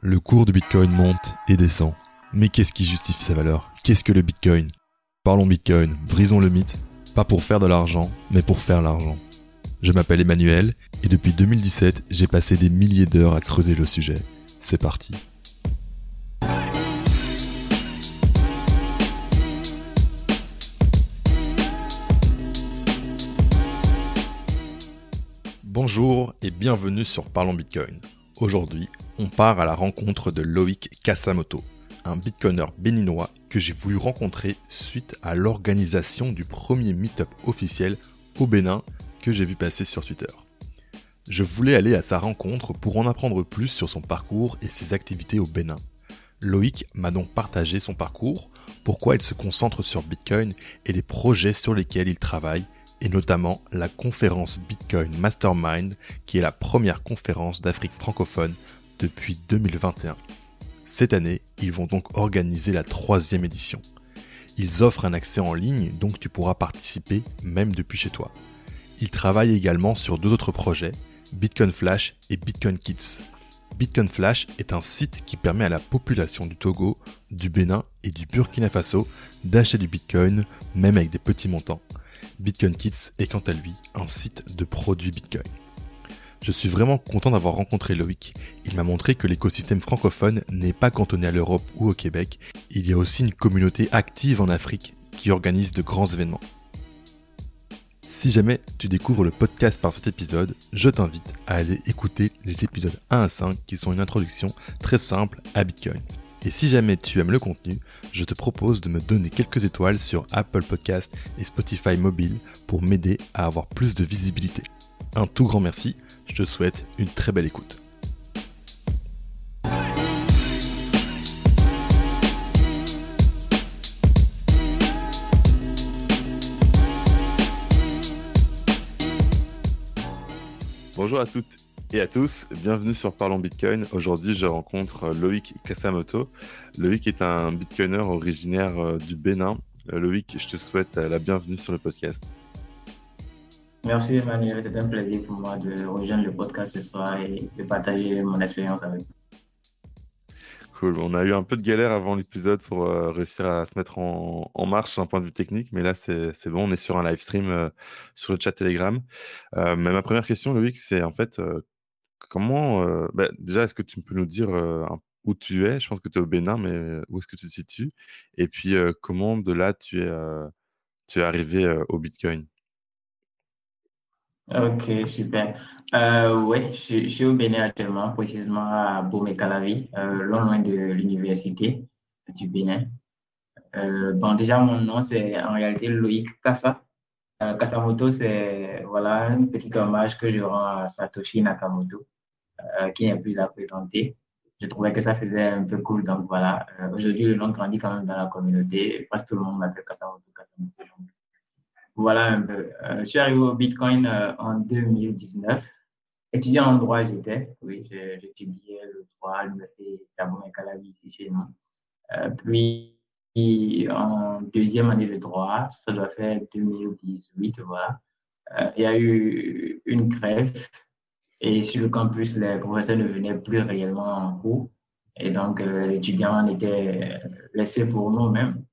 Le cours du Bitcoin monte et descend. Mais qu'est-ce qui justifie sa valeur? Qu'est-ce que le Bitcoin? Parlons Bitcoin, brisons le mythe, pas pour faire de l'argent, mais pour faire l'argent. Je m'appelle Emmanuel et depuis 2017, j'ai passé des milliers d'heures à creuser le sujet. C'est parti. Bonjour et bienvenue sur Parlons Bitcoin. Aujourd'hui, on part à la rencontre de Loïc Kasamoto, un bitcoiner béninois que j'ai voulu rencontrer suite à l'organisation du premier meet-up officiel au Bénin que j'ai vu passer sur Twitter. Je voulais aller à sa rencontre pour en apprendre plus sur son parcours et ses activités au Bénin. Loïc m'a donc partagé son parcours, pourquoi il se concentre sur Bitcoin et les projets sur lesquels il travaille, et notamment la conférence Bitcoin Mastermind, qui est la première conférence d'Afrique francophone depuis 2021. Cette année, ils vont donc organiser la troisième édition. Ils offrent un accès en ligne, donc tu pourras participer même depuis chez toi. Ils travaillent également sur deux autres projets, Bitcoin Flash et Bitcoin Kids. Bitcoin Flash est un site qui permet à la population du Togo, du Bénin et du Burkina Faso d'acheter du Bitcoin, même avec des petits montants. Bitcoin Kids est quant à lui un site de produits Bitcoin. Je suis vraiment content d'avoir rencontré Loïc. Il m'a montré que l'écosystème francophone n'est pas cantonné à l'Europe ou au Québec. Il y a aussi une communauté active en Afrique qui organise de grands événements. Si jamais tu découvres le podcast par cet épisode, je t'invite à aller écouter les épisodes 1 à 5 qui sont une introduction très simple à Bitcoin. Et si jamais tu aimes le contenu, je te propose de me donner quelques étoiles sur Apple Podcast et Spotify mobile pour m'aider à avoir plus de visibilité. Un tout grand merci je te souhaite une très belle écoute. Bonjour à toutes et à tous, bienvenue sur Parlons Bitcoin. Aujourd'hui, je rencontre Loïc Kasamoto. Loïc est un bitcoiner originaire euh, du Bénin. Euh, Loïc, je te souhaite la bienvenue sur le podcast. Merci Emmanuel, c'est un plaisir pour moi de rejoindre le podcast ce soir et de partager mon expérience avec vous. Cool. On a eu un peu de galère avant l'épisode pour euh, réussir à se mettre en, marche d'un point de vue technique, mais là c'est bon, on est sur un live stream euh, sur le chat Telegram. Euh, mais ma première question, Loïc, c'est en fait comment. Bah, déjà, est-ce que tu peux nous dire où tu es? Je pense que tu es au Bénin, mais où est-ce que tu te situes? Et puis comment de là tu es, tu es arrivé au Bitcoin? Ok, super. Euh, oui, je, suis au Bénin actuellement, précisément à Bomé-Calavi, euh, loin de l'université du Bénin. Euh, bon, déjà, mon nom, c'est en réalité Loïc Kassa. Euh, Kassamoto, c'est voilà, un petit hommage que je rends à Satoshi Nakamoto, euh, qui n'est plus à présenter. Je trouvais que ça faisait un peu cool, donc voilà. Euh, aujourd'hui, le nom grandit quand même dans la communauté. Presque tout le monde m'appelle Kassamoto, Kassamoto. Voilà un peu. Euh, je suis arrivé au Bitcoin euh, en 2019. Étudiant en droit, j'étais. Oui, j'étudiais le droit à l'université d'Abon et Calavi ici chez nous. Euh, puis, en deuxième année de droit, ça doit faire 2018, voilà. il y a eu une grève et sur le campus, les professeurs ne venaient plus réellement en cours. Et donc, l'étudiant était laissé pour nous-mêmes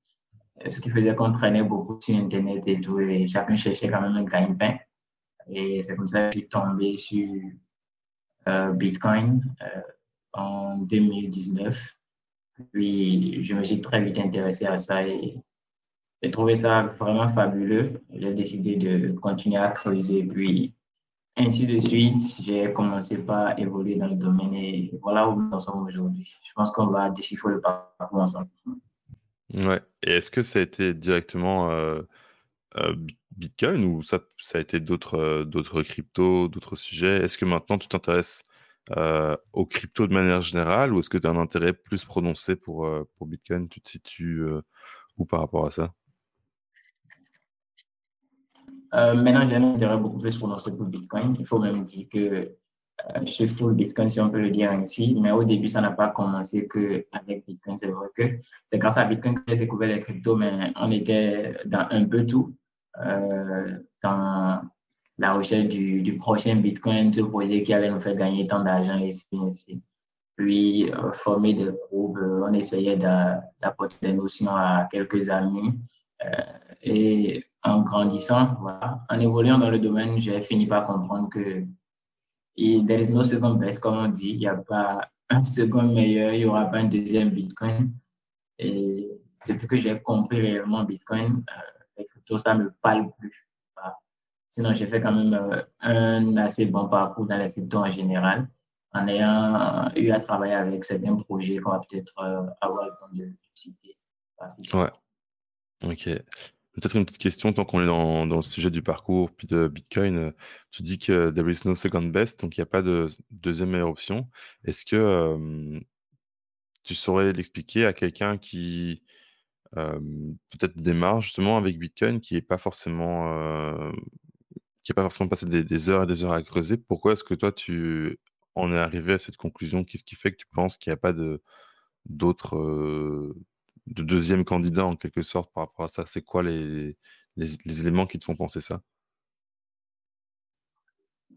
ce qui faisait qu'on traînait beaucoup sur Internet et tout, et chacun cherchait quand même un gagne-pain. Et c'est comme ça que je suis tombé sur euh, Bitcoin euh, en 2019. Puis je me suis très vite intéressé à ça et j'ai trouvé ça vraiment fabuleux. J'ai décidé de continuer à creuser. Puis ainsi de suite, j'ai commencé par évoluer dans le domaine et voilà où nous sommes aujourd'hui. Je pense qu'on va déchiffrer le parcours ensemble. Ouais. Et est-ce que ça a été directement euh, euh, Bitcoin ou ça, ça a été d'autres euh, cryptos, d'autres sujets? Est-ce que maintenant tu t'intéresses aux cryptos de manière générale ou est-ce que tu as un intérêt plus prononcé pour, pour Bitcoin? Tu te situes où par rapport à ça? Maintenant, j'ai un intérêt beaucoup plus prononcé pour Bitcoin. Il faut même dire que je suis full Bitcoin, si on peut le dire ainsi. Mais au début, ça n'a pas commencé qu'avec Bitcoin. C'est vrai que c'est grâce à Bitcoin que j'ai découvert les cryptos, mais on était dans un peu tout. Euh, dans la recherche du, du, prochain Bitcoin, ce projet qui allait nous faire gagner tant d'argent et ainsi, puis former des groupes. on essayait d'apporter des notions à quelques amis. et en grandissant, voilà, en évoluant dans le domaine, j'ai fini par comprendre que there is no second best, comme on dit. Il n'y a pas un second meilleur, il n'y aura pas un deuxième Bitcoin. Et depuis que j'ai compris réellement Bitcoin, les cryptos, ça ne me parle plus. Sinon, j'ai fait quand même euh, un assez bon parcours dans les cryptos en général, en ayant eu à travailler avec certains projets qu'on va peut-être euh, avoir le temps de citer. Ouais. Ok. Peut-être une petite question, tant qu'on est dans, dans, le sujet du parcours puis de Bitcoin. Euh, tu dis que there is no second best, donc il n'y a pas de deuxième meilleure option. Est-ce que tu saurais l'expliquer à quelqu'un qui peut-être démarre justement avec Bitcoin, qui n'est pas forcément qui n'a pas forcément passé des, heures et des heures à creuser, pourquoi est-ce que toi, tu en es arrivé à cette conclusion? Qu'est-ce qui fait que tu penses qu'il n'y a pas d'autres euh, de deuxième candidat en quelque sorte par rapport à ça? C'est quoi les, éléments qui te font penser ça?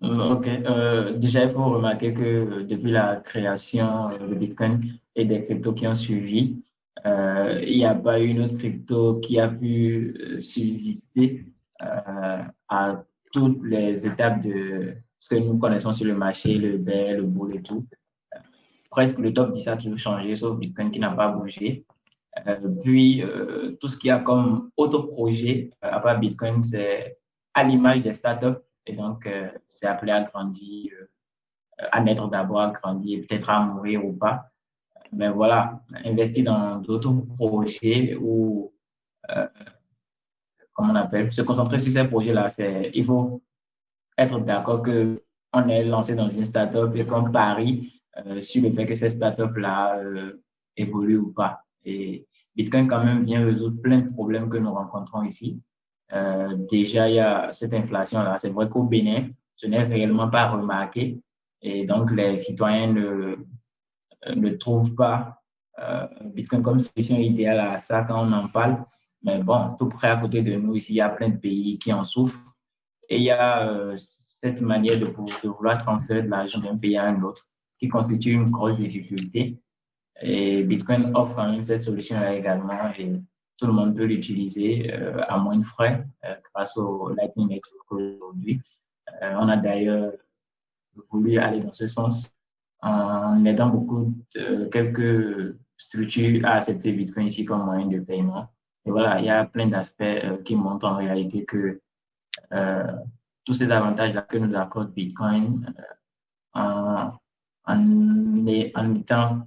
Mmh, Ok. Euh, déjà, il faut remarquer que depuis la création de Bitcoin et des cryptos qui ont suivi, euh, il n'y a pas eu une autre crypto qui a pu subsister à toutes les étapes de ce que nous connaissons sur le marché, le bear, le bull et tout. presque le top 10 a toujours changé, sauf Bitcoin qui n'a pas bougé. Euh, puis, euh, tout ce qu'il y a comme autre projet, euh, à part Bitcoin, c'est à l'image des startups. Et donc, c'est appelé à grandir, à naître d'abord, à grandir, peut-être à mourir ou pas. Mais voilà, investir dans d'autres projets où comme on appelle, se concentrer sur ces projets-là, c'est, il faut être d'accord qu'on est lancé dans une startup et qu'on parie euh, sur le fait que cette startup-là euh, évolue ou pas. Et Bitcoin, quand même, vient résoudre plein de problèmes que nous rencontrons ici. Euh, déjà, il y a cette inflation-là. C'est vrai qu'au Bénin, ce n'est réellement pas remarqué. Et donc, les citoyens ne, ne trouvent pas Bitcoin comme solution idéale à ça quand on en parle. Mais bon, tout près à côté de nous, ici, il y a plein de pays qui en souffrent. Et il y a euh, cette manière de, de, vouloir transférer de l'argent d'un pays à un autre qui constitue une grosse difficulté. Et Bitcoin offre quand même cette solution-là également et tout le monde peut l'utiliser euh, à moins de frais euh, grâce au Lightning Network aujourd'hui. on a d'ailleurs voulu aller dans ce sens en aidant beaucoup de quelques structures à accepter Bitcoin ici comme moyen de paiement. Et voilà, il y a plein d'aspects euh, qui montrent en réalité que euh, tous ces avantages-là que nous accorde Bitcoin euh, en, en, étant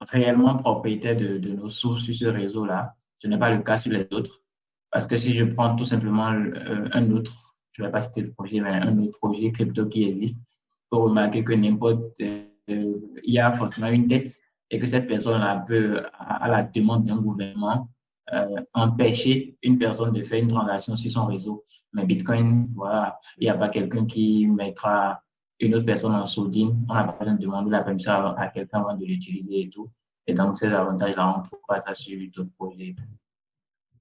réellement propriétaire de, nos sources sur ce réseau-là, ce n'est pas le cas sur les autres. Parce que si je prends tout simplement un autre, je ne vais pas citer le projet, mais un autre projet crypto qui existe, pour remarquer que n'importe, il y a forcément une dette et que cette personne-là peut, à la demande d'un gouvernement, euh, empêcher une personne de faire une transaction sur son réseau. Mais Bitcoin, voilà, il n'y a pas quelqu'un qui mettra une autre personne en sourdine. On n'a pas besoin de demander la permission à, quelqu'un avant de l'utiliser et tout. Et donc, ces avantages-là, on trouve pas ça sur d'autres projets.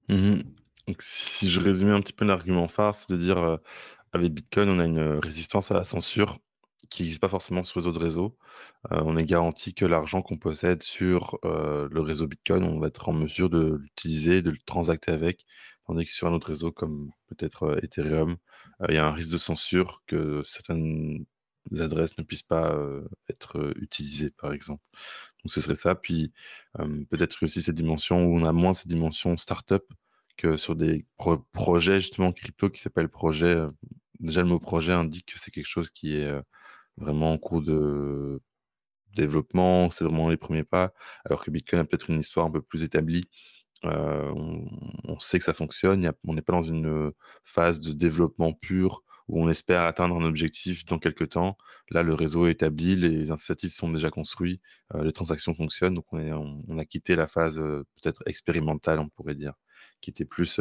Mhm. Si je résumais un petit peu l'argument phare, c'est de dire, euh, avec Bitcoin, on a une résistance à la censure qui n'existe pas forcément sur les autres réseaux. Euh, on est garanti que l'argent qu'on possède sur euh, le réseau Bitcoin, on va être en mesure de l'utiliser, de le transacter avec, tandis que sur un autre réseau comme peut-être euh, Ethereum, il y a un risque de censure que certaines adresses ne puissent pas être utilisées, par exemple. Donc ce serait ça. Puis peut-être aussi cette dimension où on a moins cette dimension startup que sur des projets justement crypto qui s'appellent projet. déjà le mot projet indique que c'est quelque chose qui est vraiment en cours de développement, c'est vraiment les premiers pas, alors que Bitcoin a peut-être une histoire un peu plus établie. On, sait que ça fonctionne, on n'est pas dans une phase de développement pur où on espère atteindre un objectif dans quelques temps. Là, le réseau est établi, les incitatifs sont déjà construits, euh, les transactions fonctionnent, donc on, a quitté la phase euh, peut-être expérimentale, on pourrait dire, qui était plus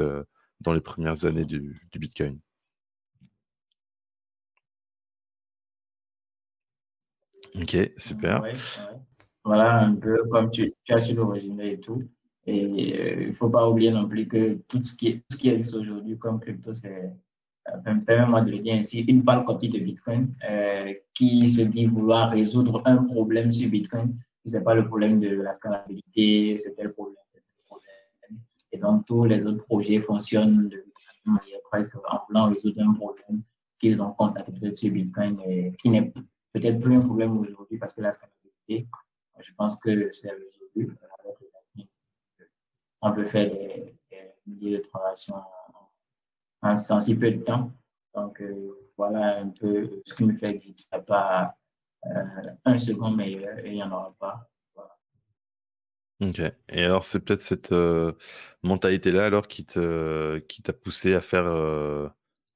dans les premières années du Bitcoin. Ok, super. Voilà un peu comme tu, as su résumé et tout. Et euh, il ne faut pas oublier non plus que tout ce qui existe aujourd'hui comme crypto, c'est permets-moi de le dire ainsi, une pâle copie de Bitcoin qui se dit vouloir résoudre un problème sur Bitcoin. Si ce n'est pas le problème de la scalabilité, c'était le problème, problème. Et donc, tous les autres projets fonctionnent de manière presque en voulant résoudre un problème qu'ils ont constaté peut-être sur Bitcoin et qui n'est peut-être plus un problème aujourd'hui parce que la scalabilité, je pense que c'est résolu. On peut faire des, milliers de transactions en, si peu de temps. Donc, euh, voilà un peu ce qui me fait dire qu'il n'y a pas euh, un second meilleur et il n'y en aura pas. Ok. Et alors, c'est peut-être cette euh, mentalité-là alors qui te, qui t'a poussé à faire,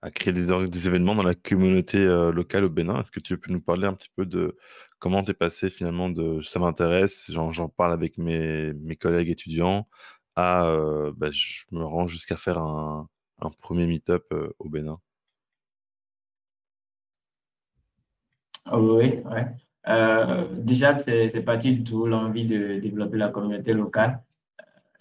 à créer des, événements dans la communauté locale au Bénin? Est-ce que tu peux nous parler un petit peu de comment tu es passé finalement de ça m'intéresse, j'en parle avec mes, mes collègues étudiants, à bah, je me rends jusqu'à faire un, un premier meet-up au Bénin Oui, ouais. Euh, déjà, c'est parti tout l'envie de développer la communauté locale.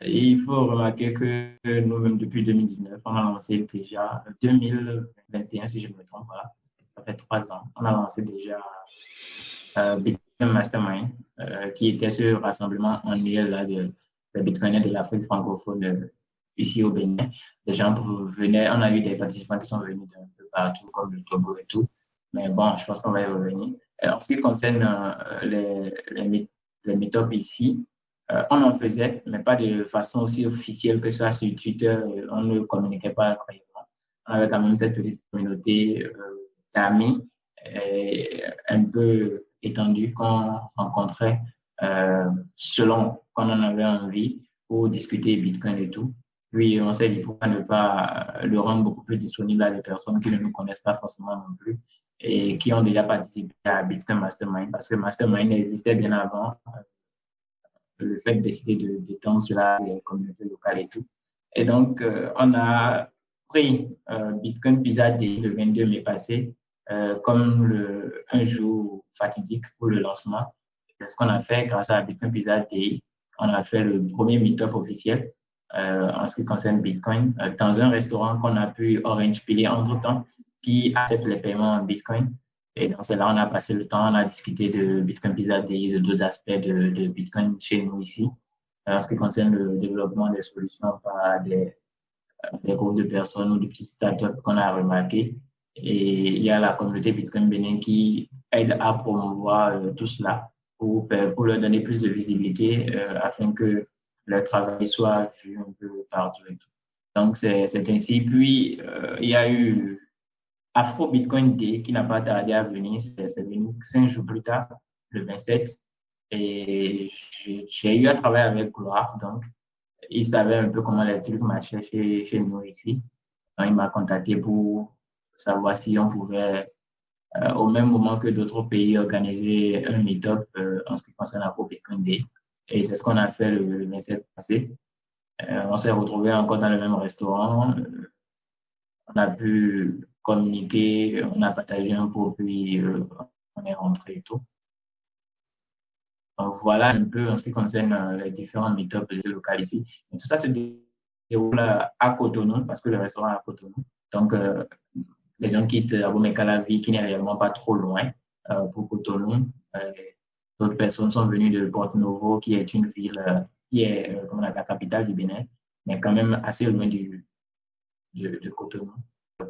Il faut remarquer que nous-mêmes, depuis 2019, on a lancé déjà 2021, si je me trompe, voilà, ça fait trois ans, on a lancé déjà euh, Bitcoin Mastermind, euh, qui était ce rassemblement annuel là, de, de de l'Afrique francophone euh, ici au Bénin. Les gens venaient, on a eu des participants qui sont venus d'un peu partout, comme le Togo et tout. Mais bon, je pense qu'on va y revenir. En ce qui concerne les, les, les ici, on en faisait, mais pas de façon aussi officielle que ça sur Twitter. On ne communiquait pas incroyablement. On avait quand même cette petite communauté d'amis un peu étendue qu'on rencontrait selon quand on avait envie pour discuter Bitcoin et tout. Puis on s'est dit pourquoi ne pas le rendre beaucoup plus disponible à des personnes qui ne nous connaissent pas forcément non plus et qui ont déjà participé à Bitcoin Mastermind parce que Mastermind existait bien avant le fait de décider de d'étendre cela les communautés locales et tout. Et donc, euh, on a pris euh, Bitcoin Pizza Day le 22 mai passé euh, comme un jour fatidique pour le lancement. Ce qu'on a fait grâce à Bitcoin Pizza Day, on a fait le premier meet-up officiel en ce qui concerne Bitcoin dans un restaurant qu'on a pu orange piler entre-temps qui accepte les paiements en Bitcoin. Et donc, c'est là on a passé le temps, on a discuté de Bitcoin Pizza Day, de d'autres aspects de, Bitcoin chez nous ici, en ce qui concerne le développement des solutions par des, groupes de personnes ou de petites startups qu'on a remarqué. Et il y a la communauté Bitcoin Bénin qui aide à promouvoir euh, tout cela pour, pour leur donner plus de visibilité euh, afin que leur travail soit vu un peu partout. Et tout. Donc, c'est ainsi. Puis, euh, il y a eu Afro Bitcoin Day qui n'a pas tardé à venir, c'est venu cinq jours plus tard, le 27. Et j'ai eu à travailler avec Gloire, donc il savait un peu comment les trucs marchaient chez, chez nous ici. Donc, il m'a contacté pour savoir si on pouvait, euh, au même moment que d'autres pays, organiser un meet-up euh, en ce qui concerne Afro Bitcoin Day. Et c'est ce qu'on a fait le, 27 passé. Euh, on s'est retrouvés encore dans le même restaurant. on a pu communiqué, on a partagé un peu, puis euh, on est rentré et tout. Voilà un peu en ce qui concerne euh, les différents meet-ups locales ici. Tout ça se déroule à Cotonou, parce que le restaurant est à Cotonou. Donc, euh, les gens quittent Abomey-Calavi, qui n'est réellement pas trop loin pour Cotonou. D'autres personnes sont venues de Porto Novo, qui est une ville qui est comme la capitale du Bénin, mais quand même assez loin du, de Cotonou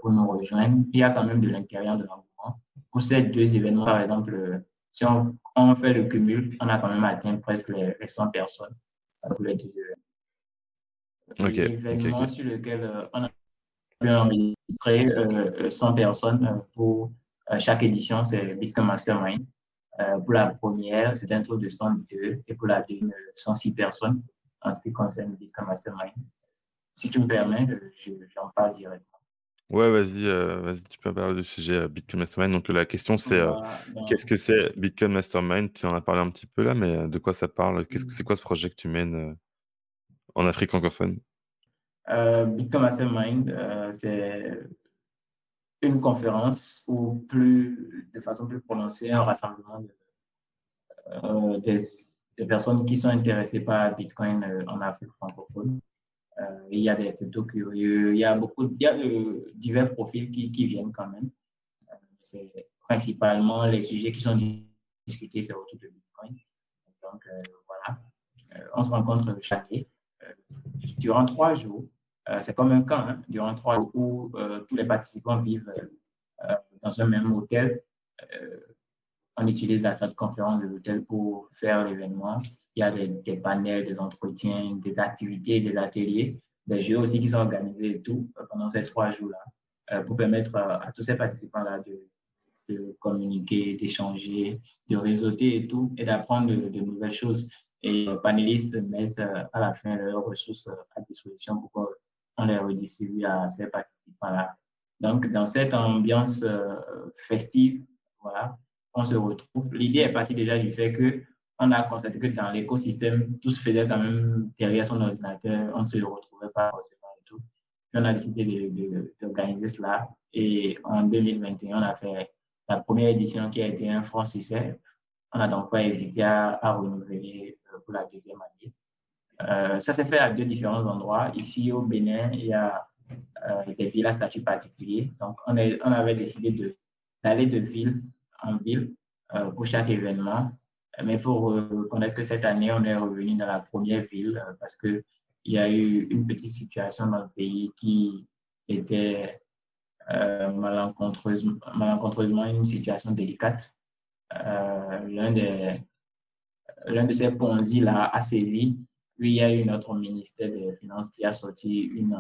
pour nous rejoindre. Il y a quand même de l'intérieur de l'engouement. Pour ces deux événements, par exemple, si on, on, fait le cumul, on a quand même atteint presque les, 100 personnes pour les deux événements. L'événement sur lequel euh, on a pu enregistrer 100 personnes pour euh, chaque édition, c'est Bitcoin Mastermind. Euh, pour la première, c'était un tour de 102 et pour la deuxième, 106 personnes en ce qui concerne Bitcoin Mastermind. Si tu me permets, j'en parle directement. Ouais, vas-y, euh, vas-y, tu peux parler du sujet euh, Bitcoin Mastermind. Donc la question c'est euh, bah, qu'est-ce que c'est Bitcoin Mastermind? Tu en as parlé un petit peu là, mais de quoi ça parle? Que c'est quoi ce projet que tu mènes en Afrique francophone? Bitcoin Mastermind, c'est une conférence ou plus, de façon plus prononcée, un rassemblement de, des, des personnes qui sont intéressées par Bitcoin en Afrique francophone. il y a des photos curieux, il y a beaucoup, il y a divers profils qui, qui viennent quand même. c'est principalement les sujets qui sont discutés, c'est autour de Bitcoin. Donc, voilà. on se rencontre chaque année durant trois jours. C'est comme un camp, hein, durant trois jours où tous les participants vivent dans un même hôtel on utilise la salle de conférence de l'hôtel pour faire l'événement. Il y a des, panels, des entretiens, des activités, des ateliers, des jeux aussi qui sont organisés et tout euh, pendant ces trois jours-là euh, pour permettre à, tous ces participants-là de, communiquer, d'échanger, de réseauter et tout et d'apprendre de, nouvelles choses. Et les panélistes mettent euh, à la fin leurs ressources à disposition pour qu'on les redistribue à ces participants-là. Donc, dans cette ambiance festive, voilà, on se retrouve. L'idée est partie déjà du fait que on a constaté que dans l'écosystème, tout se faisait quand même derrière son ordinateur, on ne se retrouvait pas forcément et tout. On a décidé d'organiser cela et en 2021, on a fait la première édition qui a été un franc succès. On n'a donc pas hésité à, renouveler euh, pour la deuxième année. Euh, ça s'est fait à deux différents endroits. Ici au Bénin, il y a euh, des villes à statut particulier. Donc on, avait décidé d'aller de ville en ville euh, pour chaque événement. Mais il faut reconnaître que cette année, on est revenu dans la première ville parce qu'il y a eu une petite situation dans le pays qui était euh, malencontreusement, une situation délicate. L'un de ces ponzi-là a sévi. Puis il y a eu notre ministère des Finances qui a sorti une,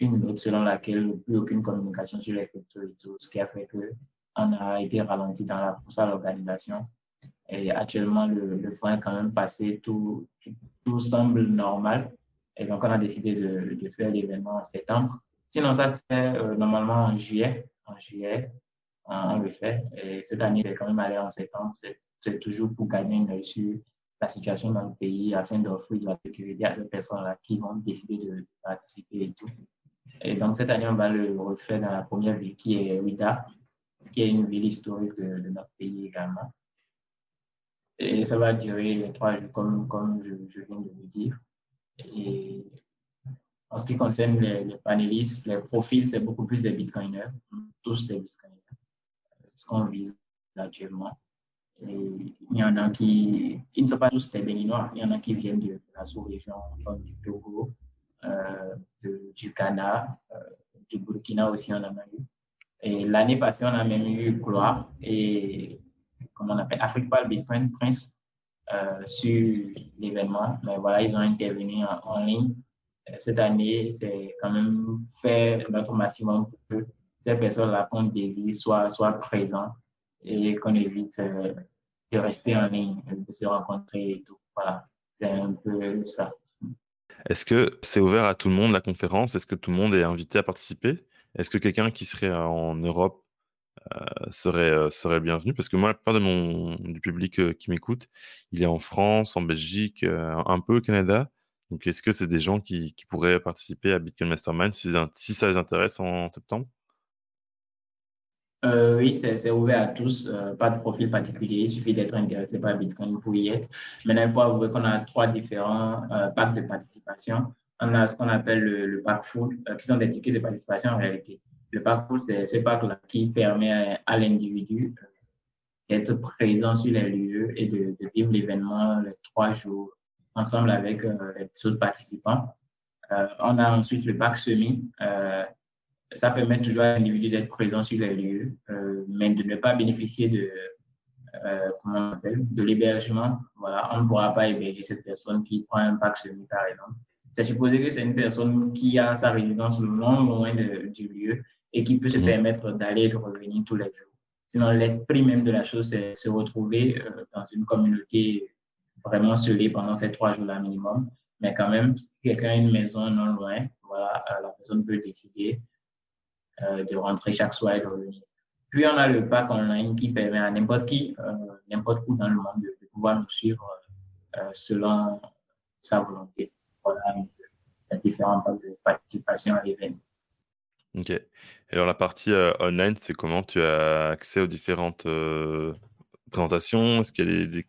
une note selon laquelle plus aucune communication sur les cryptos et tout, ce qui a fait que on a été ralenti dans la course à l'organisation. Et actuellement, le, le est quand même passé, tout, tout, semble normal. Et donc, on a décidé de, de faire l'événement en septembre. Sinon, ça se fait euh, normalement en juillet. En juillet, on, le fait. Et cette année, c'est quand même allé en septembre. C'est toujours pour gagner une sur la situation dans le pays afin d'offrir de la sécurité à ces personnes-là qui vont décider de participer et tout. Et donc, cette année, on va le refaire dans la première ville qui est Ouida, qui est une ville historique de, notre pays également. Et ça va durer les trois jours, comme, comme je, viens de vous dire. Et en ce qui concerne les, panélistes, les profils, c'est beaucoup plus des bitcoiners, tous des bitcoiners. C'est ce qu'on vise actuellement. Il y en a qui, ils ne sont pas tous des béninois, il y en a qui viennent de, la sous-région, du Togo, euh, du Ghana, euh, du Burkina aussi, en a eu. Et l'année passée, on a même eu Gloire et, comment on appelle, Afrique le Bitcoin Prince euh, sur l'événement. Mais voilà, ils ont intervenu en, ligne. Cette année, c'est quand même faire notre maximum pour que ces personnes-là qu'on désire soient, soient présentes et qu'on évite euh, de rester en ligne, de se rencontrer et tout. Voilà, c'est un peu ça. Est-ce que c'est ouvert à tout le monde la conférence? Est-ce que tout le monde est invité à participer? Est-ce que quelqu'un qui serait en Europe euh, serait, euh, serait bienvenu? Parce que moi, la plupart de mon, du public euh, qui m'écoute, il est en France, en Belgique, un peu au Canada. Donc, est-ce que c'est des gens qui, qui, pourraient participer à Bitcoin Mastermind si ça les intéresse en, septembre? Oui, c'est ouvert à tous, pas de profil particulier, il suffit d'être intéressé par Bitcoin pour y être. Maintenant, il faut avouer qu'on a trois différents packs de participation on a ce qu'on appelle le, pack full, euh, qui sont des tickets de participation en réalité. Le pack full, c'est ce pack-là qui permet à, l'individu euh, d'être présent sur les lieux et de, vivre l'événement les trois jours ensemble avec euh, les autres participants. on a ensuite le pack semi. Ça permet toujours à l'individu d'être présent sur les lieux, mais de ne pas bénéficier de, comment on appelle, de l'hébergement. Voilà, on ne pourra pas héberger cette personne qui prend un pack semi, par exemple c'est supposé que c'est une personne qui a sa résidence loin, loin du lieu et qui peut se mhm. permettre d'aller et de revenir tous les jours. Sinon, l'esprit même de la chose, c'est se retrouver euh, dans une communauté vraiment scellée pendant ces trois jours-là minimum. Mais quand même, si quelqu'un a une maison non loin, voilà, euh, la personne peut décider euh, de rentrer chaque soir et de revenir. Puis, on a le pack online qui permet à n'importe qui, n'importe où dans le monde, de pouvoir nous suivre selon sa volonté voilà, différents de participation à l'événement. Ok. Alors la partie euh, online, c'est comment tu as accès aux différentes euh, présentations? Est-ce qu'il y a des,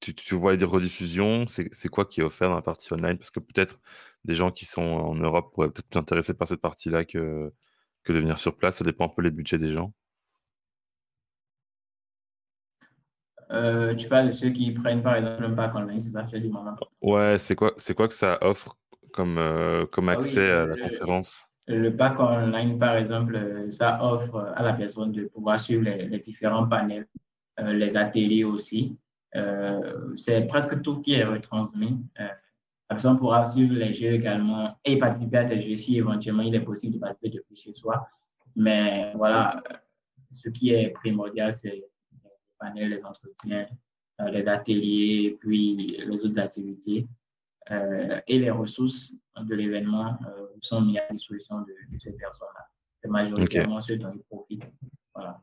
tu, tu, vois des rediffusions? C'est quoi qui est offert dans la partie online? Parce que peut-être des gens qui sont en Europe pourraient peut-être plus intéressés par cette partie-là que, que de venir sur place. Ça dépend un peu les budgets des gens. Euh, tu parles de ceux qui prennent par exemple un pack online, c'est ça du moment. Ouais, c'est quoi, c'est quoi que ça offre comme, euh, comme ah accès à la conférence? Le pack online, par exemple, ça offre à la personne de pouvoir suivre les, différents panels, euh, les ateliers aussi. c'est presque tout qui est retransmis. Pourra suivre les jeux également et participer à des jeux si éventuellement il est possible de participer depuis chez soi. Mais voilà, ce qui est primordial, c'est les entretiens, euh, les ateliers, puis les autres activités. Euh, et les ressources de l'événement euh, sont mises à disposition de, ces personnes-là. C'est majoritairement ceux dont ils profitent. Voilà.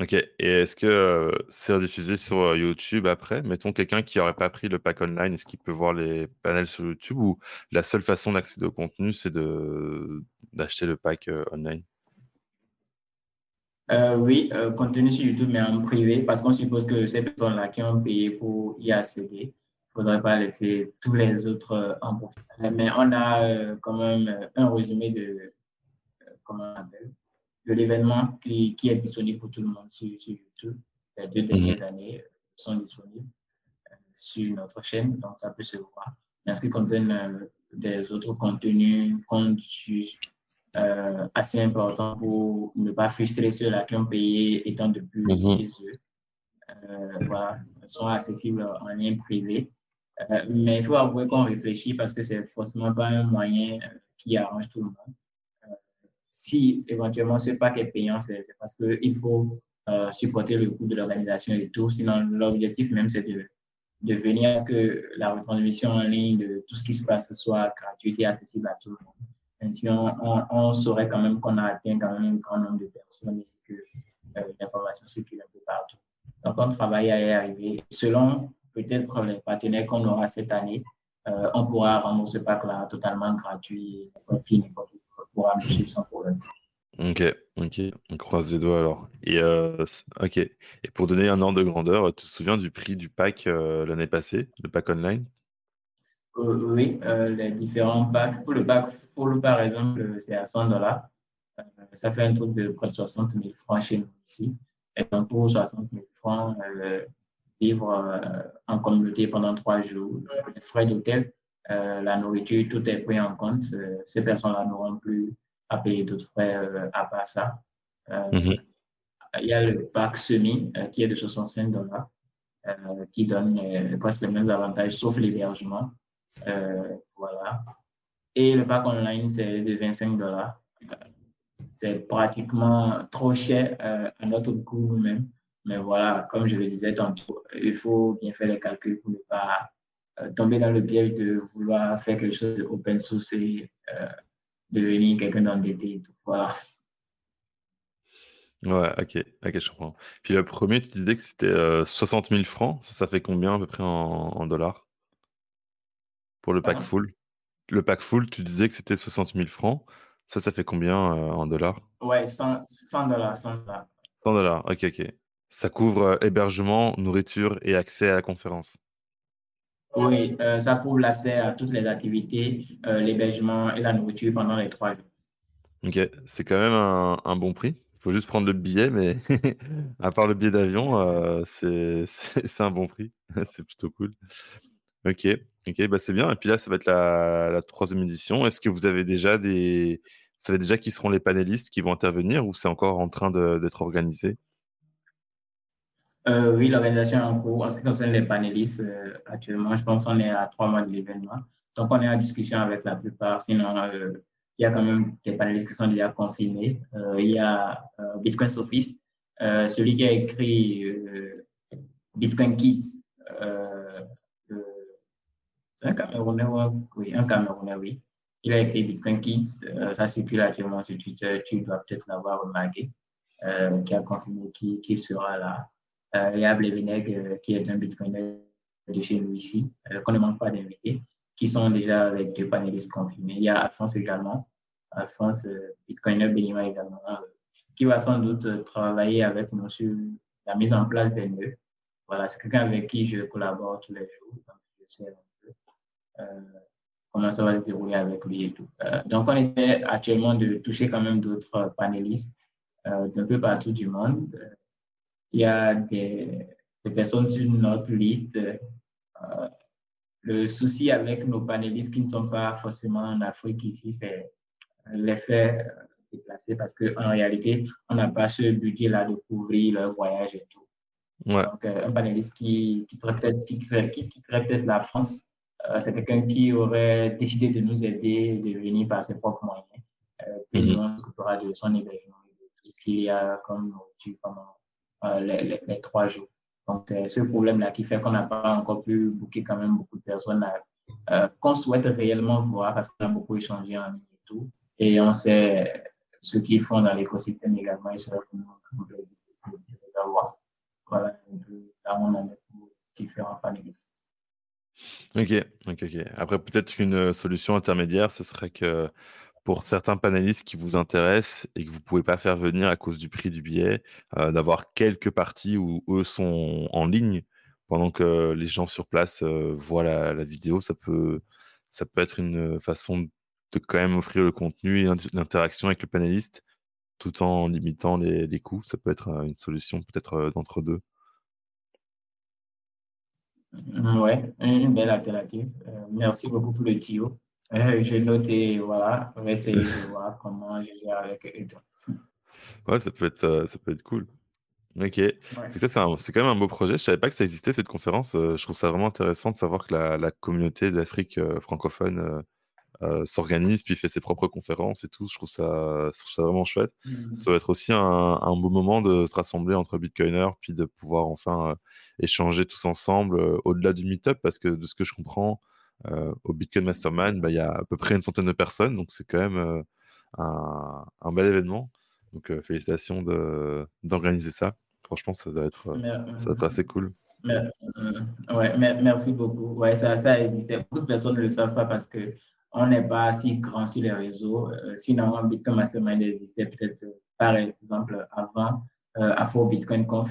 Ok. Et est-ce que c'est rediffusé sur YouTube après? Mettons quelqu'un qui n'aurait pas pris le pack online, est-ce qu'il peut voir les panels sur YouTube ou la seule façon d'accéder au contenu, c'est d'acheter le pack online? Euh, oui, euh, contenu sur YouTube, mais en privé, parce qu'on suppose que ces personnes-là qui ont payé pour y accéder, il ne faudrait pas laisser tous les autres euh, en profiter. Mais on a quand même un résumé de, comment de l'événement qui, qui, est disponible pour tout le monde sur, YouTube. Les deux dernières mhm. années sont disponibles sur notre chaîne, donc ça peut se voir. Mais en ce qui concerne des autres contenus qu'on euh, assez important pour ne pas frustrer ceux-là qui ont payé étant depuis mhm. chez eux. Euh, voilà, sont accessibles en lien privé. Euh, mais il faut avouer qu'on réfléchit parce que c'est forcément pas un moyen qui arrange tout le monde. Si éventuellement ce pack est payant, c'est parce qu'il faut supporter le coût de l'organisation et tout. Sinon, l'objectif même, c'est de, de venir à ce que la retransmission en ligne de tout ce qui se passe soit gratuite et accessible à tout le monde sinon, on, saurait quand même qu'on a atteint quand même un grand nombre de personnes et que euh, l'information circule un peu partout. Donc, on travaille à y arriver. Selon peut-être les partenaires qu'on aura cette année, euh, on pourra rendre ce pack-là totalement gratuit. N'importe n'importe pourra le suivre sans problème. Ok, ok, on croise les doigts alors. Et euh, ok. Et pour donner un ordre de grandeur, tu te souviens du prix du pack l'année passée, le pack online? Euh, oui, euh, les différents packs. Pour le pack full, par exemple, c'est à 100 dollars. Euh, ça fait un truc de près de 60 000 francs chez nous ici. Et donc, pour 60 000 francs, vivre en communauté pendant trois jours, les frais d'hôtel, la nourriture, tout est pris en compte. ces personnes-là n'auront plus à payer d'autres frais à part ça. Mhm. Il y a le pack semi qui est de 65 dollars, qui donne presque les mêmes avantages, sauf l'hébergement. Euh, voilà. Et le pack online, c'est de 25 dollars. C'est pratiquement trop cher euh, à notre coût nous-mêmes. Mais voilà, comme je le disais tantôt, il faut bien faire les calculs pour ne pas euh, tomber dans le piège de vouloir faire quelque chose de open source et devenir quelqu'un d'endetté. Voilà. Ouais, ok, ok, je comprends. Puis le premier, tu disais que c'était 60 000 francs. Ça, fait combien à peu près en dollars? Pour le pack full. Le pack full, tu disais que c'était 60 000 francs. Ça, ça fait combien euh, en dollars? Ouais, 100 dollars. 100 dollars. 100 dollars, ok, ok. Ça couvre euh, hébergement, nourriture et accès à la conférence. Oui, euh, ça couvre l'accès à toutes les activités, l'hébergement et la nourriture pendant les trois jours. Ok, c'est quand même un, bon prix. Il faut juste prendre le billet, mais à part le billet d'avion, c'est un bon prix. c'est plutôt cool. Ok, ok, bah c'est bien. Et puis là, ça va être la, troisième édition. Est-ce que vous avez déjà des, vous savez déjà qui seront les panélistes qui vont intervenir ou c'est encore en train d'être organisé? Euh, Oui, l'organisation est en cours. En ce qui concerne les panélistes, euh, actuellement, je pense qu'on est à trois mois de l'événement. Donc, on est en discussion avec la plupart. Sinon, euh, il y a quand même des panélistes qui sont déjà confirmés. il y a Bitcoin Sophist, celui qui a écrit Bitcoin Kids oui, un Camerounais, oui. Il a écrit Bitcoin Kids, ça circule actuellement sur Twitter, tu dois peut-être l'avoir remarqué, qui a confirmé qu'il sera là. Euh, il y a Blevineg, qui est un Bitcoiner de chez nous ici, qu'on ne manque pas d'inviter, qui sont déjà avec deux panélistes confirmés. Il y a Alphonse également, Alphonse, Bitcoiner béninois également, qui va sans doute travailler avec nous sur la mise en place des nœuds voilà, c'est quelqu'un avec qui je collabore tous les jours. Donc, je sais un peu comment ça va se dérouler avec lui et tout. donc, on essaie actuellement de toucher quand même d'autres panélistes d'un peu partout du monde. Il y a des, des personnes sur notre liste le souci avec nos panélistes qui ne sont pas forcément en Afrique ici, c'est l'effet déplacé parce qu'en réalité, on n'a pas ce budget-là de couvrir leur voyage et tout. Donc, euh, un panéliste qui, qui peut-être qui, qui, peut-être la France, euh, c'est quelqu'un qui aurait décidé de nous aider, de venir par ses propres moyens. Euh, mm on s'occupera de son hébergement, de tout ce qu'il y a comme nourriture pendant euh, les, trois jours. Donc, c'est ce problème-là qui fait qu'on n'a pas encore pu booker quand même beaucoup de personnes euh, qu'on souhaite réellement voir parce qu'on a beaucoup échangé en ligne et tout. Et on sait ce qu'ils font dans l'écosystème également et serait vraiment de les avoir. Voilà là on en pour différents panélistes. Ok, ok, ok. Après, peut-être qu'une solution intermédiaire, ce serait que pour certains panélistes qui vous intéressent et que vous ne pouvez pas faire venir à cause du prix du billet, euh, d'avoir quelques parties où eux sont en ligne pendant que les gens sur place euh, voient la, vidéo. Ça peut, ça peut être une façon de quand même offrir le contenu et l'interaction avec le panéliste tout en limitant les, coûts. Ça peut être euh, une solution peut-être d'entre deux. Ouais, une belle alternative. merci beaucoup pour le tuyau. Euh, j'ai noté, voilà, on va essayer de voir comment je gère avec eux. Ouais, ça peut être, euh, ça peut être cool. Ok. Ça, c'est quand même un beau projet. Je savais pas que ça existait, cette conférence. Euh, je trouve ça vraiment intéressant de savoir que la, la communauté d'Afrique francophone s'organise, puis fait ses propres conférences et tout. Je trouve ça, je trouve ça vraiment chouette. Mmh. Ça va être aussi un, un, beau moment de se rassembler entre Bitcoiners, puis de pouvoir enfin échanger tous ensemble au-delà du meet-up, parce que de ce que je comprends, au Bitcoin Mastermind, bah, il y a à peu près une centaine de personnes, donc c'est quand même euh, un, un, bel événement. Donc euh, félicitations d'organiser ça. Franchement, ça doit être, ça doit être assez cool. Ouais, merci beaucoup. Ouais, ça, ça existait. Beaucoup de personnes ne le savent pas parce que on n'est pas si grand sur les réseaux. sinon, Bitcoin Mastermind existait peut-être, par exemple, avant Afro Bitcoin Conf.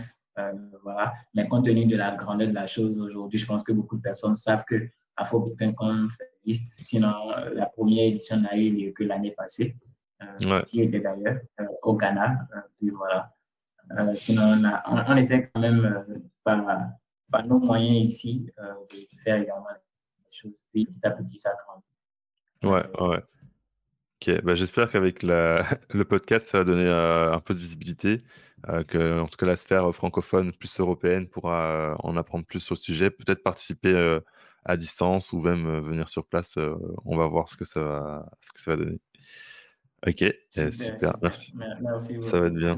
voilà. Mais compte tenu de la grandeur de la chose aujourd'hui, je pense que beaucoup de personnes savent que Afro Bitcoin Conf existe. Sinon, euh, la première édition n'a eu lieu que l'année passée, euh, qui était d'ailleurs euh, au Ghana. puis voilà. sinon, on, a, on, essaie quand même par, par, nos moyens ici de faire également des choses. Puis petit à petit, ça grandit. Ouais, ouais. Ok, bah, j'espère qu'avec le podcast, ça va donner un peu de visibilité, que en tout cas la sphère francophone plus européenne pourra en apprendre plus sur le sujet, peut-être participer à distance ou même euh, venir sur place. Euh, on va voir ce que ça va, ce que ça va donner. Ok, eh, super, merci. ça va être bien.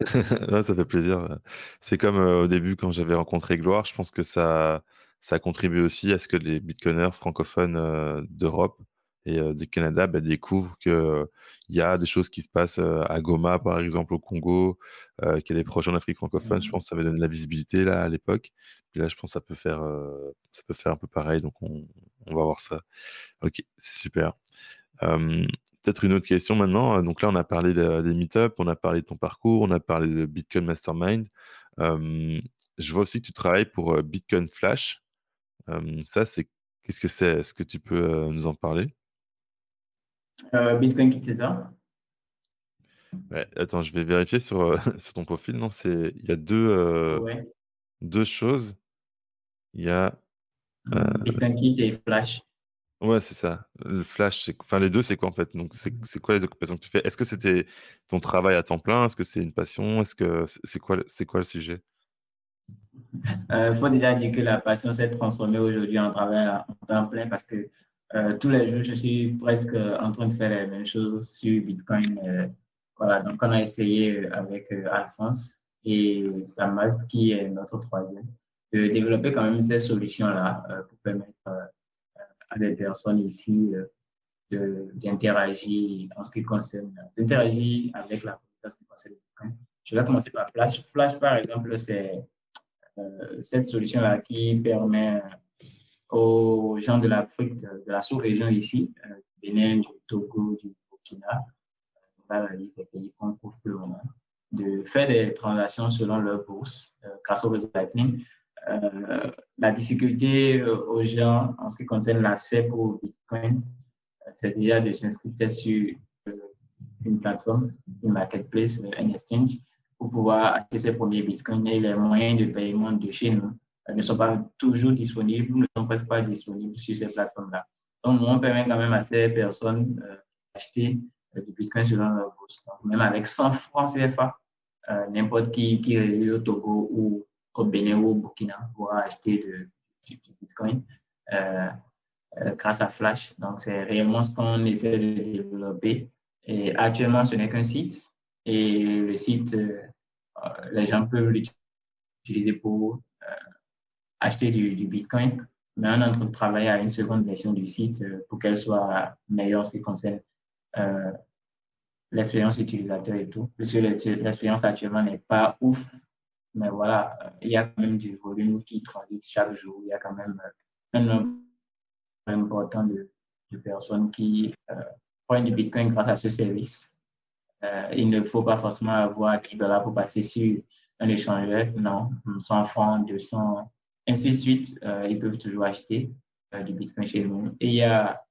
ça fait plaisir. C'est comme euh, au début quand j'avais rencontré Gloire, je pense que ça, ça contribue aussi à ce que les bitcoiners francophones d'Europe et du Canada bah, découvrent qu'il il y a des choses qui se passent à Goma, par exemple, au Congo, y a des projets en Afrique francophone. Je mmh pense que ça avait donné de la visibilité là à l'époque. Puis là, je pense que ça peut faire, ça peut faire un peu pareil. Donc, on, on va voir ça. Ok, c'est super. Peut-être une autre question maintenant. Donc là, on a parlé des meetups, on a parlé de ton parcours, on a parlé de Bitcoin Mastermind. je vois aussi que tu travailles pour Bitcoin Flash. ça, c'est qu'est-ce que c'est? Est-ce que tu peux nous en parler? Euh, Bitcoin Kit, c'est ça ouais, Attends, je vais vérifier sur, sur ton profil. Non, c'est il y a deux, euh, deux choses. Il y a. Euh, Bitcoin Kit et Flash. Ouais, c'est ça. Le Flash, enfin les deux, c'est quoi en fait? Donc, c'est quoi les occupations que tu fais? Est-ce que c'était ton travail à temps plein? Est-ce que c'est une passion? Est-ce que c'est quoi, c'est quoi le sujet? Il faut déjà dire que la passion s'est transformée aujourd'hui en travail à temps plein parce que euh, tous les jours, je suis presque en train de faire les mêmes choses sur Bitcoin. Euh, voilà, donc on a essayé avec euh, Alphonse et Samad, qui est notre troisième, de développer quand même ces solutions-là pour permettre à des personnes ici d'interagir en ce qui concerne, d'interagir avec la communauté en ce qui concerne Bitcoin. Je vais commencer par Flash. Flash, par exemple, c'est cette solution-là qui permet aux gens de l'Afrique, de, la sous-région ici, euh, du Bénin, du Togo, du Burkina, voilà la liste des pays qu'on couvre pour le moment, de faire des transactions selon leur bourse euh, grâce au réseau Lightning. La difficulté aux gens en ce qui concerne l'accès au Bitcoin, c'est déjà de s'inscrire sur une plateforme, une marketplace, un exchange, pour pouvoir acheter ses premiers bitcoins. Et les moyens de paiement de chez nous ne sont pas toujours disponibles, ne sont presque pas disponibles sur ces plateformes-là. Donc, on permet quand même à ces personnes d'acheter du bitcoin selon leur bourse. Donc, même avec 100 francs CFA, euh, n'importe qui qui réside au Togo ou au Bénin ou au Burkina pourra acheter du, bitcoin euh, euh, grâce à Flash. Donc, c'est réellement ce qu'on essaie de développer. Et actuellement, ce n'est qu'un site. Et le site, les gens peuvent l'utiliser pour acheter du, Bitcoin. Mais on est en train de travailler à une seconde version du site pour qu'elle soit meilleure en ce qui concerne l'expérience utilisateur et tout. Parce que l'expérience actuellement n'est pas ouf, mais voilà, il y a quand même du volume qui transite chaque jour. Il y a quand même euh, un nombre important de, personnes qui euh, prennent du Bitcoin grâce à ce service. Euh, il ne faut pas forcément avoir 10 dollars pour passer sur un échangeur. Non, 100 francs, 200, ainsi de suite. ils peuvent toujours acheter du Bitcoin chez nous. Et il y a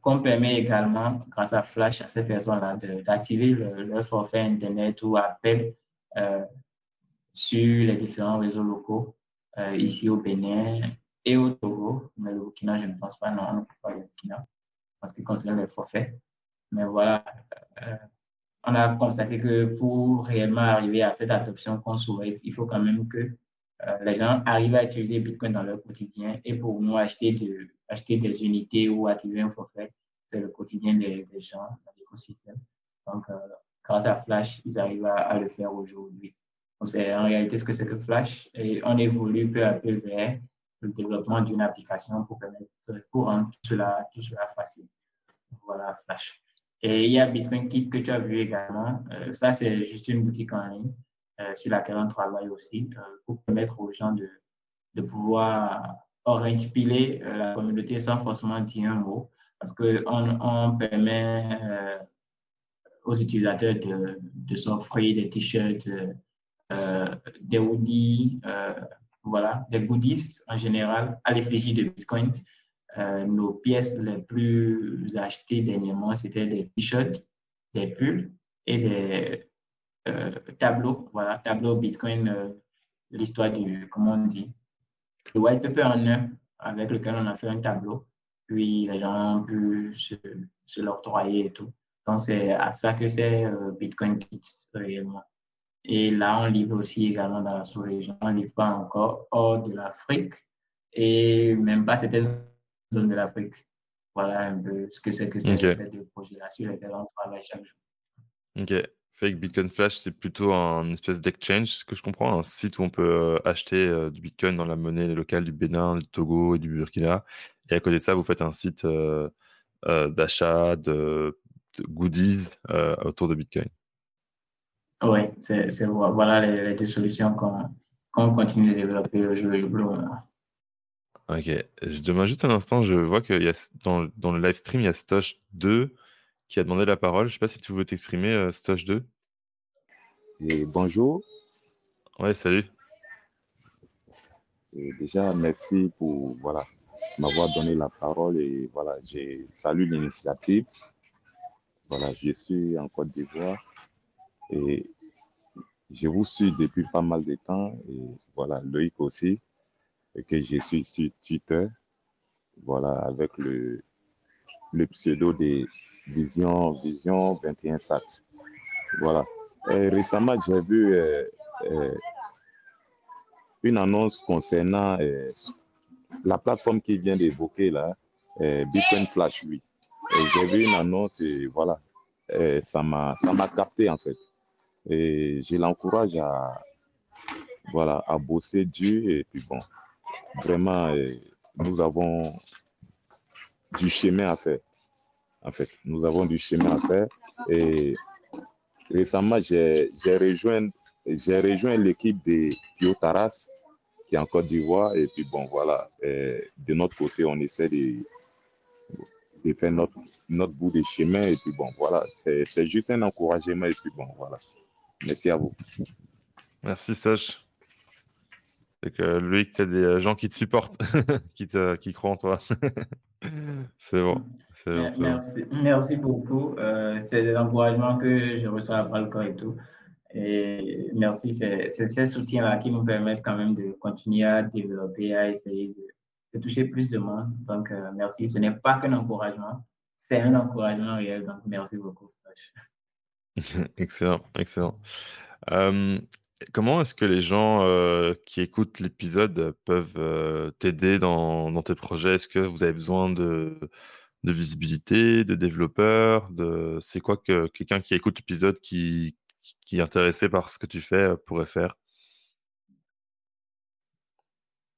qu'on permet également, grâce à Flash, à ces personnes-là d'activer leur forfait Internet ou appel euh, sur les différents réseaux locaux, euh, ici au Bénin et au Togo. Mais le Burkina, je ne pense pas, non, on ne peut pas le Burkina, parce qu'il concerne les forfaits. Mais voilà, euh, on a constaté que pour réellement arriver à cette adoption qu'on souhaite, il faut quand même que euh, les gens arrivent à utiliser Bitcoin dans leur quotidien et pour nous, acheter, de, acheter des unités ou activer un forfait, c'est le quotidien des, gens dans l'écosystème. Donc, euh, grâce à Flash, ils arrivent à, le faire aujourd'hui. C'est en réalité ce que c'est que Flash et on évolue peu à peu vers le développement d'une application pour permettre, pour rendre tout cela, tout cela facile. Voilà, Flash. Et il y a Bitcoin Kit que tu as vu également. Euh, ça, c'est juste une boutique en ligne sur laquelle on travaille aussi euh, pour permettre aux gens de, de pouvoir orange piler euh, la communauté sans forcément dire un mot parce qu'on on permet aux utilisateurs de, de s'offrir des t-shirts, des hoodies, voilà, des goodies en général à l'effigie de Bitcoin. nos pièces les plus achetées dernièrement, c'était des t-shirts, des pulls et des, euh, tableau, voilà, tableau Bitcoin, euh, l'histoire du, comment on dit, le white paper en un avec lequel on a fait un tableau, puis les gens ont pu se, se l'octroyer et tout. Donc, c'est à ça que c'est euh, Bitcoin Kits réellement. Et là, on livre aussi également dans la sous-région. On ne livre pas encore hors de l'Afrique et même pas certaines zones de l'Afrique. Voilà un peu ce que c'est que c'est okay. ces deux projets-là sur lesquels on travaille chaque jour. Ok. Fait que Bitcoin Flash, c'est plutôt un espèce d'exchange, ce que je comprends, un site où on peut euh, acheter euh, du Bitcoin dans la monnaie locale du Bénin, du Togo et du Burkina. Et à côté de ça, vous faites un site euh, d'achat de, goodies autour de Bitcoin. Oui, c'est, voilà les, deux solutions qu'on, continue de développer au jour Ok, je demande juste un instant, je vois que y a, dans, dans, le live stream, il y a Stosh 2 qui a demandé la parole. Je ne sais pas si tu veux t'exprimer, euh, Stoche 2. Et bonjour. Ouais, salut. déjà, merci pour voilà, m'avoir donné la parole et voilà, j'ai salué l'initiative. Voilà, je suis en Côte d'Ivoire et je vous suis depuis pas mal de temps et voilà, Loïc aussi, et que je suis sur Twitter, voilà, avec le le pseudo de Vision, Vision 21 Sat. Voilà. récemment, j'ai vu euh, euh, une annonce concernant euh, la plateforme qui vient d'évoquer là, Bitcoin Flash, oui. J'ai vu une annonce et voilà, ça m'a capté en fait. Et je l'encourage à, voilà, à bosser dur et puis bon, vraiment, nous avons du chemin à faire. En fait, nous avons du chemin à faire. Et récemment, j'ai rejoint, rejoint l'équipe de Pio Taras, qui est en Côte d'Ivoire. Et puis, bon, voilà, de notre côté, on essaie de, de faire notre, notre bout de chemin. Et puis, bon, voilà, c'est juste un encouragement. Et puis, bon, voilà. Merci à vous. Merci, Sage. que Loïc, tu as des gens qui te supportent, qui, te, qui croient en toi. c'est bon. Merci, merci beaucoup. c'est des encouragements que je reçois après le corps et tout. Et merci, c'est ces soutiens-là qui nous permettent quand même de continuer à développer, à essayer de, toucher plus de monde. Donc, euh, merci. Ce n'est pas qu'un encouragement, c'est un encouragement réel. Donc, merci beaucoup, excellent, excellent. Euh, comment est-ce que les gens qui écoutent l'épisode peuvent t'aider dans, dans, tes projets? Est-ce que vous avez besoin de, de visibilité, de développeurs de... C'est quoi que quelqu'un qui écoute l'épisode qui, qui est intéressé par ce que tu fais pourrait faire?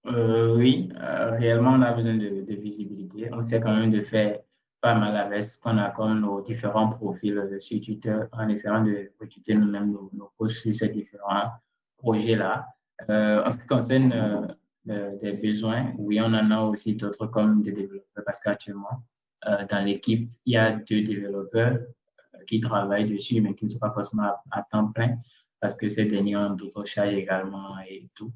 Euh, Oui, euh, réellement, on a besoin de, visibilité. On sait quand même de faire pas mal avec ce qu'on a comme nos différents profils sur Twitter en essayant de recruter nous-mêmes nos, nos, sur ces différents projets-là. en ce qui concerne des besoins, oui, on en a aussi d'autres comme des développeurs parce qu'actuellement, dans l'équipe, il y a deux développeurs qui travaillent dessus, mais qui ne sont pas forcément à, temps plein parce que ces derniers ont d'autres charges également et tout.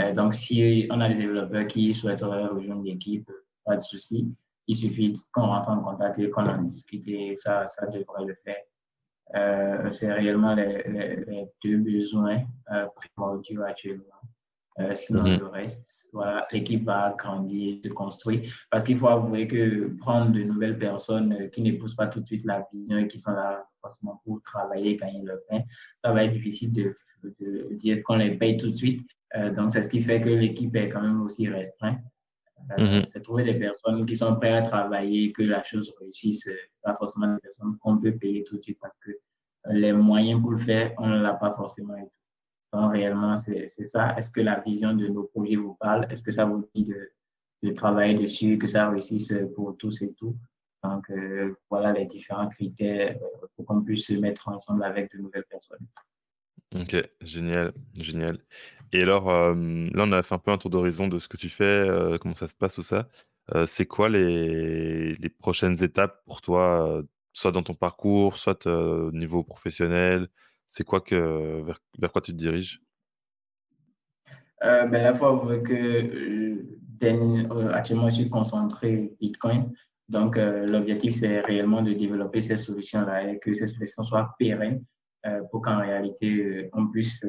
Euh, donc, si on a des développeurs qui souhaiteraient rejoindre l'équipe, pas de souci. Il suffit qu'on rentre en contact et qu'on en discute et ça, ça devrait le faire. Euh, c'est réellement les, les, deux besoins euh, primordiaux actuellement. Euh, sinon, mhm. le reste, voilà, l'équipe va grandir, se construire. Parce qu'il faut avouer que prendre de nouvelles personnes qui n'épousent pas tout de suite la vision et qui sont là forcément pour travailler, gagner leur pain, ça va être difficile de, de dire qu'on les paye tout de suite. Donc, c'est ce qui fait que l'équipe est quand même aussi restreinte. Mhm. C'est trouver des personnes qui sont prêtes à travailler, que la chose réussisse, pas forcément des personnes qu'on peut payer tout de suite parce que les moyens pour le faire, on ne l'a pas forcément et tout. Donc, réellement, c'est ça. Est-ce que la vision de nos projets vous parle? Est-ce que ça vous dit de, de, travailler dessus, que ça réussisse pour tous et tout? Donc, euh, voilà les différents critères euh, pour qu'on puisse se mettre ensemble avec de nouvelles personnes. Ok, génial, génial. Et alors, là, on a fait un peu un tour d'horizon de ce que tu fais, comment ça se passe, tout ça. c'est quoi les, prochaines étapes pour toi, soit dans ton parcours, soit au niveau professionnel? c'est quoi que vers, quoi tu te diriges? Euh, ben, La fois que euh, euh, actuellement je suis concentré Bitcoin, donc l'objectif c'est réellement de développer ces solutions-là et que ces solutions soient pérennes pour qu'en réalité on puisse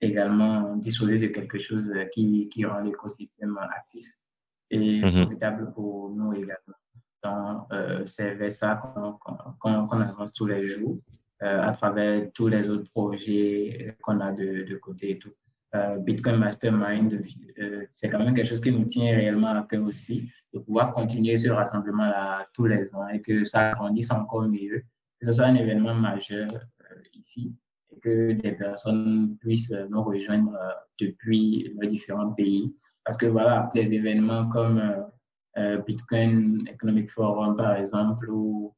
également disposer de quelque chose qui, qui rend l'écosystème actif et mhm. profitable pour nous également. Donc, c'est vers ça qu'on avance tous les jours. Euh, à travers tous les autres projets qu'on a de, de, côté et tout. Euh, Bitcoin Mastermind, euh, c'est quand même quelque chose qui nous tient réellement à cœur aussi, de pouvoir continuer ce rassemblement-là tous les ans et que ça grandisse encore mieux, que ce soit un événement majeur ici et que des personnes puissent nous rejoindre depuis les différents pays. Parce que voilà, les événements comme Bitcoin Economic Forum, par exemple, ou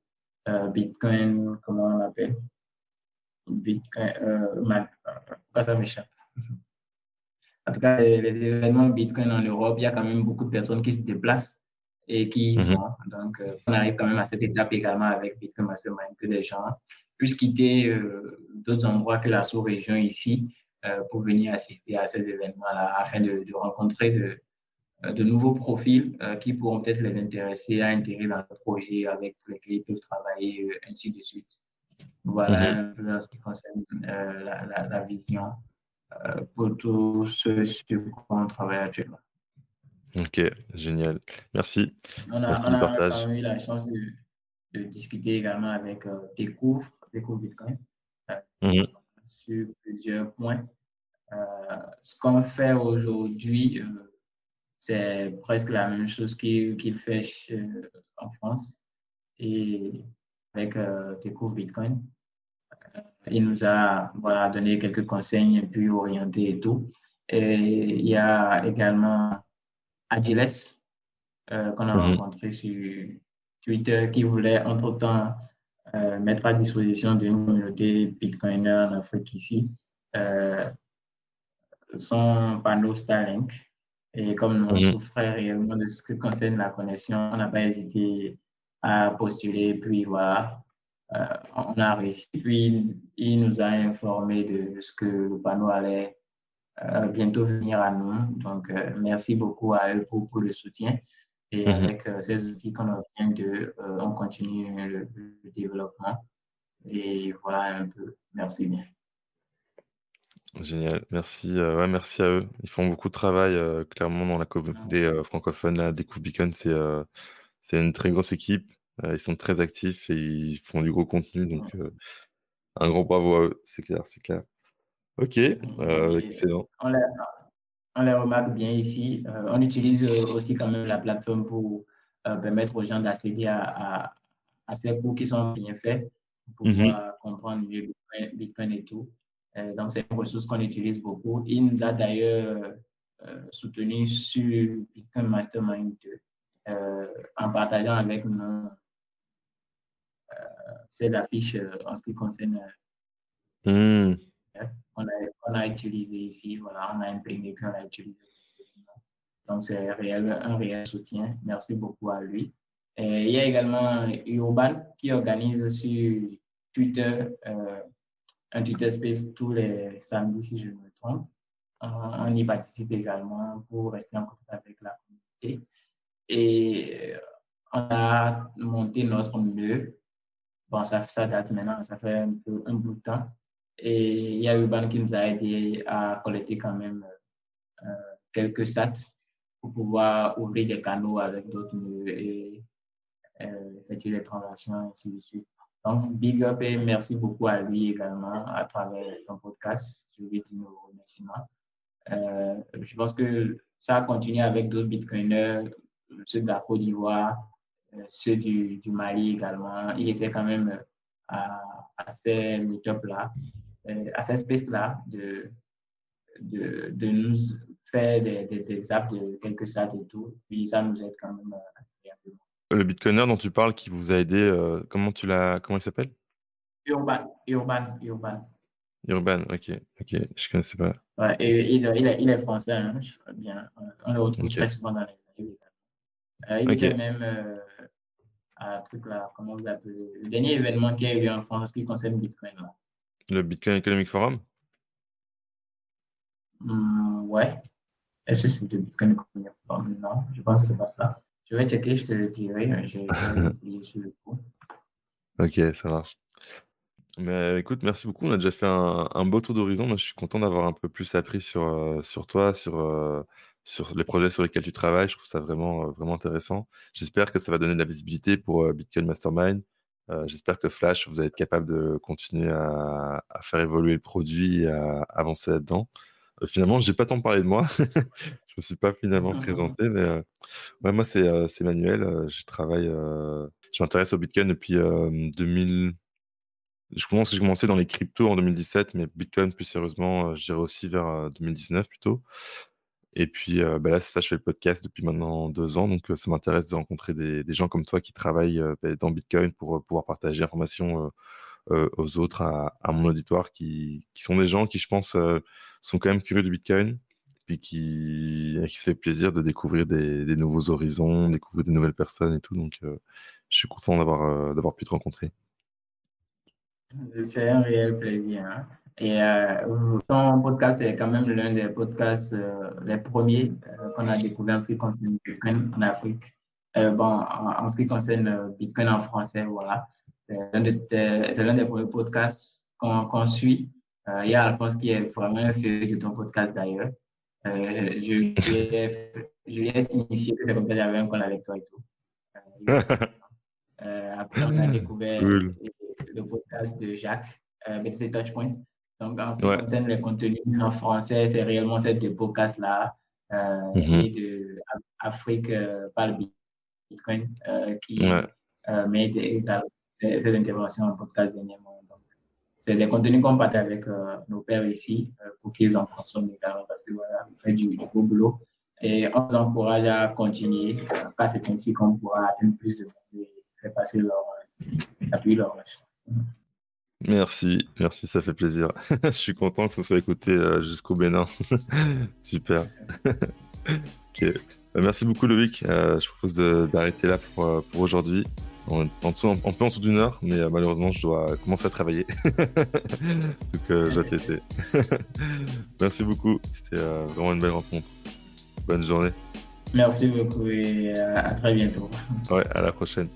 Bitcoin, comment on l'appelle? Bitcoin, euh, euh ça m'échappe? En tout cas, les, événements Bitcoin en Europe, il y a quand même beaucoup de personnes qui se déplacent et qui vont. Donc, euh, on arrive quand même à cette étape également avec Bitcoin Mastermind que des gens puissent quitter euh, d'autres endroits que la sous-région ici pour venir assister à ces événements-là afin de, de rencontrer de, de, nouveaux profils qui pourront peut-être les intéresser à intégrer dans le projet avec lesquels ils peuvent travailler, ainsi de suite. Voilà mhm. un peu ce qui concerne euh, la, la, vision euh, pour tous ceux sur quoi on travaille actuellement. Ok, génial. Merci. On a, Merci on a eu la chance de, de discuter également avec euh, Découvre, Découvre Bitcoin, mhm. sur plusieurs points. ce qu'on fait aujourd'hui, c'est presque la même chose qu'il fait en France. Et avec euh, Découvre Bitcoin. Euh, il nous a voilà, donné quelques conseils plus orientés et tout. Et il y a également Agiles euh, qu'on a mhm. rencontré sur Twitter qui voulait entre-temps mettre à disposition d'une communauté Bitcoiner en Afrique ici son panneau Starlink. Et comme nous mhm. souffrait réellement de ce qui concerne la connexion, on n'a pas hésité à postuler, puis voilà, euh, on a réussi. Puis il nous a informé de ce que le panneau allait bientôt venir à nous. Donc, merci beaucoup à eux pour, pour le soutien. Et mhm. avec ces outils qu'on obtient de, on continue le, le, développement. Et voilà un peu. Merci bien. Génial, merci, ouais, merci à eux. Ils font beaucoup de travail, clairement, dans la communauté francophone. La Découvre Beacon, c'est c'est une très grosse équipe. ils sont très actifs et ils font du gros contenu. Donc, un grand bravo à eux, c'est clair, c'est clair. Ok, excellent. On on les, remarque bien ici. on utilise aussi quand même la plateforme pour permettre aux gens d'accéder à, à, ces cours qui sont bien faits pour pouvoir comprendre mieux Bitcoin et tout. Euh, donc, c'est une ressource qu'on utilise beaucoup. Il nous a d'ailleurs euh, soutenu sur Bitcoin Mastermind euh, en partageant avec nous ces affiches en ce qui concerne mmh. On, a, utilisé ici, voilà, on a imprimé puis on a utilisé. Donc, c'est un réel soutien. Merci beaucoup à lui. Il y a également Urban qui organise sur Twitter un Twitter Space tous les samedis, si je ne me trompe. On y participe également pour rester en contact avec la communauté. Et on a monté notre nœud. Bon, ça, ça date maintenant, ça fait un, peu, un bout de temps. Et il y a Urban qui nous a aidé à collecter quand même euh, quelques sats pour pouvoir ouvrir des canaux avec d'autres et euh, effectuer des transactions, ainsi de suite. Donc, big up et merci beaucoup à lui également à travers ton podcast. Je lui dis nos remerciements. Euh, je pense que ça a continué avec d'autres bitcoiners, ceux de la Côte d'Ivoire, ceux du, Mali également. Il essaie quand même à, à ces meetups-là, à ces spaces-là, de, de, de, nous faire des, des, des, apps de quelques sats et tout. Puis ça nous aide quand même agréablement. Le bitcoiner dont tu parles qui vous a aidé, euh, comment tu l'as comment il s'appelle? Urban, Urban, Urban. Urban, OK, OK, je connaissais pas. Ouais, et il, il, est, il est français, hein, je crois bien. On le retrouve très souvent dans les vidéos. Euh, il était même euh, à truc là, comment vous appelez? Le dernier événement qui a eu lieu en France qui concerne Bitcoin. Là. Le Bitcoin Economic Forum? Mmh, ouais. Est-ce que c'est le Bitcoin Economic Forum? Non, je pense que c'est pas ça. Je vais checker, je te le dirai. J'ai oublié sur le coup. Ok, ça marche. Mais écoute, merci beaucoup. On a déjà fait un, un beau tour d'horizon. Moi, je suis content d'avoir un peu plus appris sur, euh, sur toi, sur, euh, sur les projets sur lesquels tu travailles. Je trouve ça vraiment, euh, vraiment intéressant. J'espère que ça va donner de la visibilité pour Bitcoin Mastermind. J'espère que Flash, vous allez être capable de continuer à, à faire évoluer le produit et à avancer là-dedans. finalement, j'ai pas tant parlé de moi. Je me suis pas finalement présenté, mais euh, ouais, moi c'est euh, Manuel. Euh, je travaille, je m'intéresse au Bitcoin depuis 2000. Je commence, j'ai commencé dans les cryptos en 2017, mais Bitcoin plus sérieusement, je dirais aussi vers 2019 plutôt. Et puis bah là, ça, je fais le podcast depuis maintenant deux ans, donc ça m'intéresse de rencontrer des, gens comme toi qui travaillent bah, dans Bitcoin pour pouvoir partager l'information aux autres, à, mon auditoire, qui, sont des gens qui, je pense, sont quand même curieux du Bitcoin, puis qui, se fait plaisir de découvrir des, nouveaux horizons, découvrir des nouvelles personnes et tout. Donc, euh, je suis content d'avoir euh, d'avoir pu te rencontrer. C'est un réel plaisir. Hein. Et euh, ton podcast est quand même l'un des podcasts euh, les premiers qu'on a découvert en ce qui concerne Bitcoin en Afrique. bon, en, ce qui concerne Bitcoin en français, voilà. C'est l'un de des premiers podcasts qu'on suit. Il y a Alphonse qui est vraiment un feu de ton podcast d'ailleurs. Euh, je, lui ai, signifié que c'est comme ça j'avais un call avec toi et tout. Euh, euh, après, on a découvert le, podcast de Jacques, euh, BTC Touchpoint. Donc, en ce qui concerne les contenus en français, c'est réellement cette de podcast-là euh, mm-hmm. et de Afrique par le Bitcoin qui ouais. met ces, interventions en podcast dernièrement c'est des contenus qu'on partage avec euh, nos pères ici euh, pour qu'ils en consomment également parce que voilà, vous faites du, du, beau boulot. Et on vous encourage à continuer, car c'est ainsi qu'on pourra atteindre plus de monde et faire passer leur, appuyer leur Merci, merci, ça fait plaisir. Je suis content que ce soit écouté euh, jusqu'au Bénin. Super. ok. Merci beaucoup Loïc. je propose d'arrêter là pour, pour aujourd'hui. en, en, dessous, en dessous d'une heure, mais malheureusement, je dois commencer à travailler. Donc, je dois te laisser. Merci beaucoup. C'était vraiment une belle rencontre. Bonne journée. Merci beaucoup et à très bientôt. Ouais, à la prochaine.